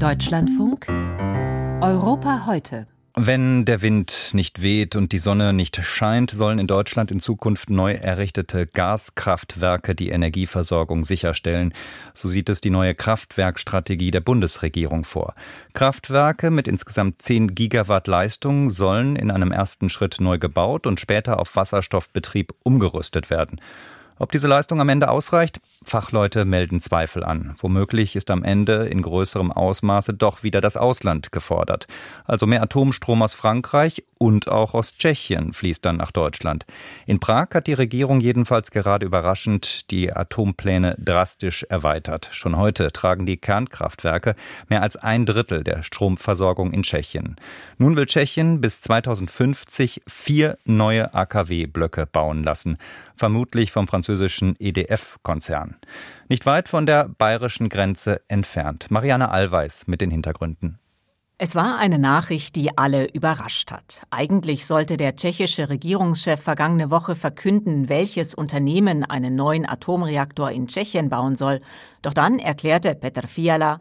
Deutschlandfunk Europa heute. Wenn der Wind nicht weht und die Sonne nicht scheint, sollen in Deutschland in Zukunft neu errichtete Gaskraftwerke die Energieversorgung sicherstellen. So sieht es die neue Kraftwerkstrategie der Bundesregierung vor. Kraftwerke mit insgesamt 10 Gigawatt Leistung sollen in einem ersten Schritt neu gebaut und später auf Wasserstoffbetrieb umgerüstet werden. Ob diese Leistung am Ende ausreicht? Fachleute melden Zweifel an. Womöglich ist am Ende in größerem Ausmaße doch wieder das Ausland gefordert. Also mehr Atomstrom aus Frankreich und auch aus Tschechien fließt dann nach Deutschland. In Prag hat die Regierung jedenfalls gerade überraschend die Atompläne drastisch erweitert. Schon heute tragen die Kernkraftwerke mehr als ein Drittel der Stromversorgung in Tschechien. Nun will Tschechien bis 2050 vier neue AKW-Blöcke bauen lassen, vermutlich vom französischen EDF-Konzern. Nicht weit von der bayerischen Grenze entfernt. Marianne Allweis mit den Hintergründen. Es war eine Nachricht, die alle überrascht hat. Eigentlich sollte der tschechische Regierungschef vergangene Woche verkünden, welches Unternehmen einen neuen Atomreaktor in Tschechien bauen soll. Doch dann erklärte Petr Fiala,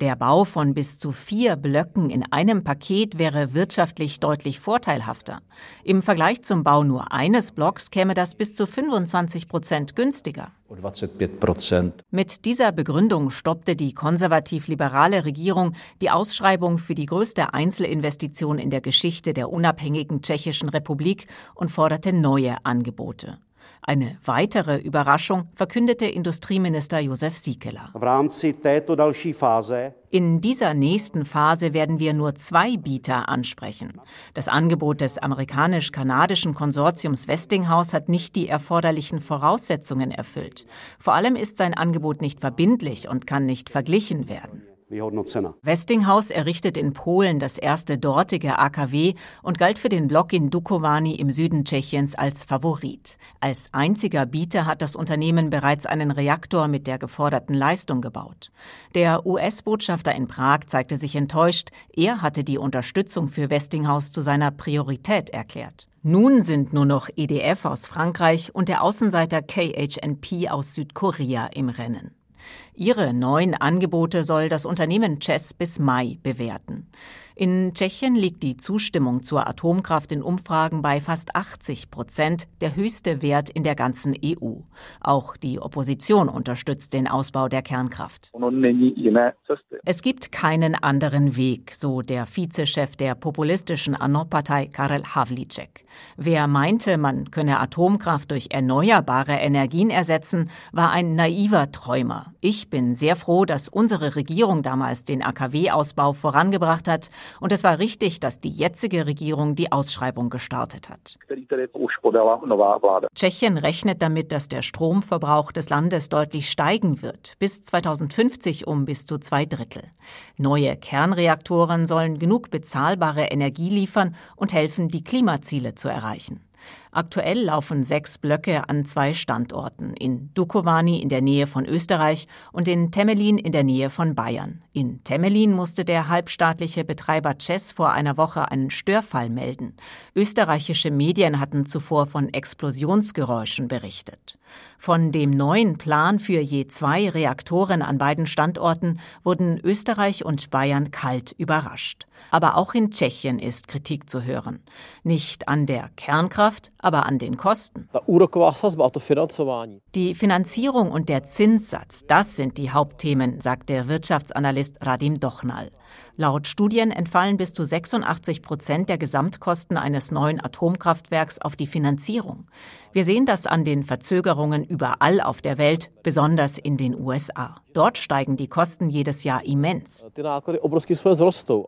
der Bau von bis zu vier Blöcken in einem Paket wäre wirtschaftlich deutlich vorteilhafter. Im Vergleich zum Bau nur eines Blocks käme das bis zu 25 Prozent günstiger. Mit dieser Begründung stoppte die konservativ-liberale Regierung die Ausschreibung für die größte Einzelinvestition in der Geschichte der unabhängigen Tschechischen Republik und forderte neue Angebote. Eine weitere Überraschung verkündete Industrieminister Josef Siekeler. In dieser nächsten Phase werden wir nur zwei Bieter ansprechen. Das Angebot des amerikanisch-kanadischen Konsortiums Westinghouse hat nicht die erforderlichen Voraussetzungen erfüllt. Vor allem ist sein Angebot nicht verbindlich und kann nicht verglichen werden. Westinghouse errichtet in Polen das erste dortige AKW und galt für den Block in Dukovany im Süden Tschechiens als Favorit. Als einziger Bieter hat das Unternehmen bereits einen Reaktor mit der geforderten Leistung gebaut. Der US-Botschafter in Prag zeigte sich enttäuscht. Er hatte die Unterstützung für Westinghouse zu seiner Priorität erklärt. Nun sind nur noch EDF aus Frankreich und der Außenseiter KHNP aus Südkorea im Rennen. Ihre neuen Angebote soll das Unternehmen Chess bis Mai bewerten. In Tschechien liegt die Zustimmung zur Atomkraft in Umfragen bei fast 80 Prozent, der höchste Wert in der ganzen EU. Auch die Opposition unterstützt den Ausbau der Kernkraft. Es gibt keinen anderen Weg, so der Vizechef der populistischen ANO-Partei Karel Havlicek. Wer meinte, man könne Atomkraft durch erneuerbare Energien ersetzen, war ein naiver Träumer. Ich bin sehr froh, dass unsere Regierung damals den AKW-Ausbau vorangebracht hat und es war richtig, dass die jetzige Regierung die Ausschreibung gestartet hat. Tschechien rechnet damit, dass der Stromverbrauch des Landes deutlich steigen wird, bis 2050 um bis zu zwei Drittel. Neue Kernreaktoren sollen genug bezahlbare Energie liefern und helfen, die Klimaziele zu erreichen. Aktuell laufen sechs Blöcke an zwei Standorten, in Dukovany in der Nähe von Österreich und in Temelin in der Nähe von Bayern. In Temelin musste der halbstaatliche Betreiber Chess vor einer Woche einen Störfall melden. Österreichische Medien hatten zuvor von Explosionsgeräuschen berichtet. Von dem neuen Plan für je zwei Reaktoren an beiden Standorten wurden Österreich und Bayern kalt überrascht. Aber auch in Tschechien ist Kritik zu hören. Nicht an der Kernkraft, aber an den Kosten. Die Finanzierung und der Zinssatz, das sind die Hauptthemen, sagt der Wirtschaftsanalyst Radim Dochnal. Laut Studien entfallen bis zu 86 Prozent der Gesamtkosten eines neuen Atomkraftwerks auf die Finanzierung. Wir sehen das an den Verzögerungen überall auf der Welt, besonders in den USA. Dort steigen die Kosten jedes Jahr immens.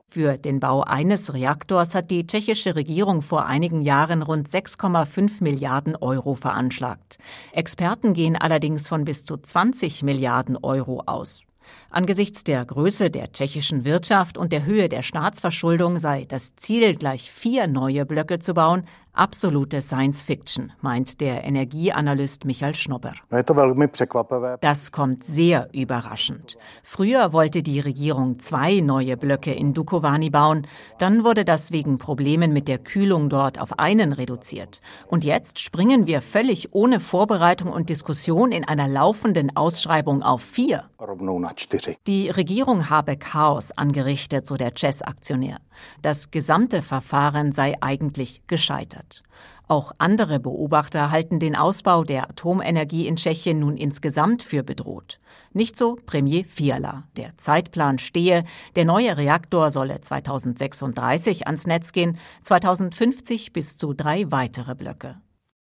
Für den Bau eines Reaktors hat die tschechische Regierung vor einigen Jahren rund 6,5 Milliarden Euro veranschlagt. Experten gehen allerdings von bis zu 20 Milliarden Euro aus. Angesichts der Größe der tschechischen Wirtschaft und der Höhe der Staatsverschuldung sei das Ziel, gleich vier neue Blöcke zu bauen, Absolute Science Fiction, meint der Energieanalyst Michael Schnobber. Das kommt sehr überraschend. Früher wollte die Regierung zwei neue Blöcke in Dukovany bauen. Dann wurde das wegen Problemen mit der Kühlung dort auf einen reduziert. Und jetzt springen wir völlig ohne Vorbereitung und Diskussion in einer laufenden Ausschreibung auf vier. Die Regierung habe Chaos angerichtet, so der Chess-Aktionär. Das gesamte Verfahren sei eigentlich gescheitert. Auch andere Beobachter halten den Ausbau der Atomenergie in Tschechien nun insgesamt für bedroht. Nicht so Premier Fiala. Der Zeitplan stehe, der neue Reaktor solle 2036 ans Netz gehen, 2050 bis zu drei weitere Blöcke.